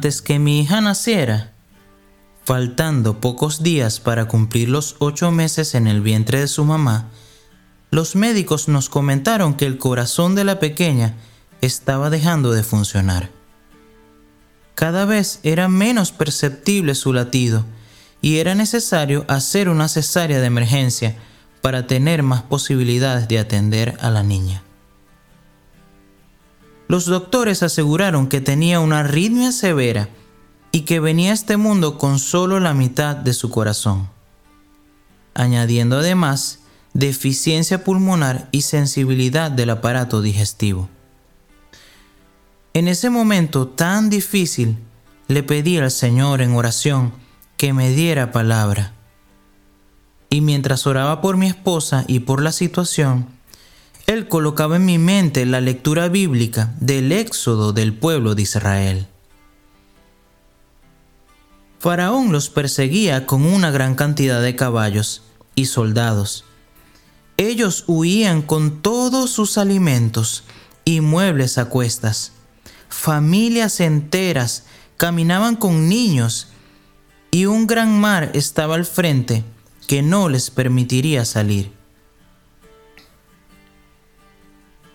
Antes que mi hija naciera, faltando pocos días para cumplir los ocho meses en el vientre de su mamá, los médicos nos comentaron que el corazón de la pequeña estaba dejando de funcionar. Cada vez era menos perceptible su latido y era necesario hacer una cesárea de emergencia para tener más posibilidades de atender a la niña. Los doctores aseguraron que tenía una arritmia severa y que venía a este mundo con solo la mitad de su corazón, añadiendo además deficiencia pulmonar y sensibilidad del aparato digestivo. En ese momento tan difícil, le pedí al Señor en oración que me diera palabra. Y mientras oraba por mi esposa y por la situación, él colocaba en mi mente la lectura bíblica del éxodo del pueblo de Israel. Faraón los perseguía con una gran cantidad de caballos y soldados. Ellos huían con todos sus alimentos y muebles a cuestas. Familias enteras caminaban con niños y un gran mar estaba al frente que no les permitiría salir.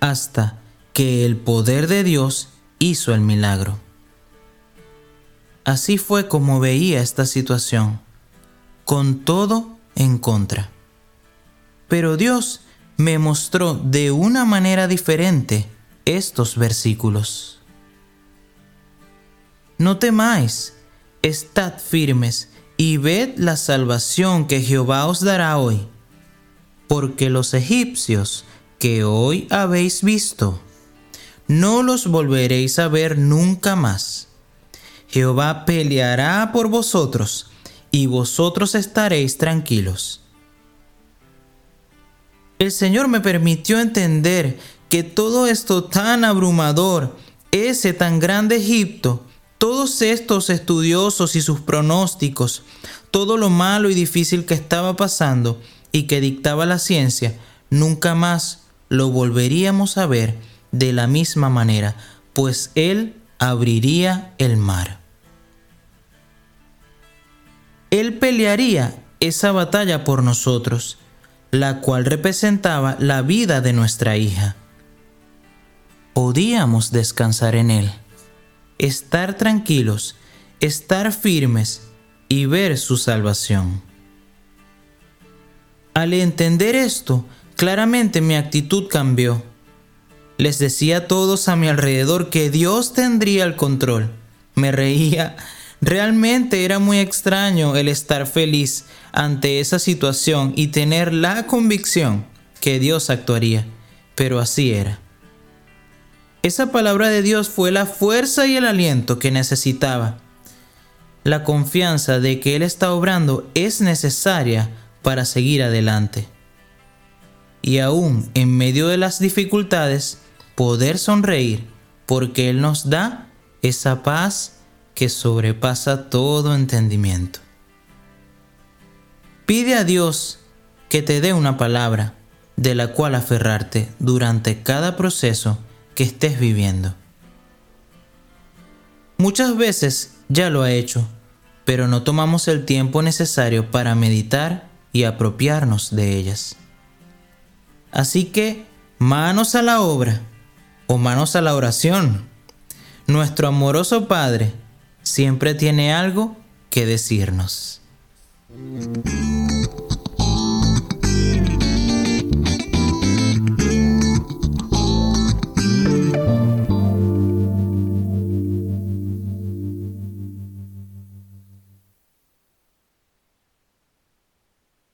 Hasta que el poder de Dios hizo el milagro. Así fue como veía esta situación, con todo en contra. Pero Dios me mostró de una manera diferente estos versículos. No temáis, estad firmes y ved la salvación que Jehová os dará hoy, porque los egipcios que hoy habéis visto, no los volveréis a ver nunca más. Jehová peleará por vosotros, y vosotros estaréis tranquilos. El Señor me permitió entender que todo esto tan abrumador, ese tan grande Egipto, todos estos estudiosos y sus pronósticos, todo lo malo y difícil que estaba pasando y que dictaba la ciencia, nunca más lo volveríamos a ver de la misma manera, pues Él abriría el mar. Él pelearía esa batalla por nosotros, la cual representaba la vida de nuestra hija. Podíamos descansar en Él, estar tranquilos, estar firmes y ver su salvación. Al entender esto, Claramente mi actitud cambió. Les decía a todos a mi alrededor que Dios tendría el control. Me reía. Realmente era muy extraño el estar feliz ante esa situación y tener la convicción que Dios actuaría. Pero así era. Esa palabra de Dios fue la fuerza y el aliento que necesitaba. La confianza de que Él está obrando es necesaria para seguir adelante y aún en medio de las dificultades poder sonreír porque Él nos da esa paz que sobrepasa todo entendimiento. Pide a Dios que te dé una palabra de la cual aferrarte durante cada proceso que estés viviendo. Muchas veces ya lo ha hecho, pero no tomamos el tiempo necesario para meditar y apropiarnos de ellas. Así que manos a la obra o manos a la oración. Nuestro amoroso Padre siempre tiene algo que decirnos.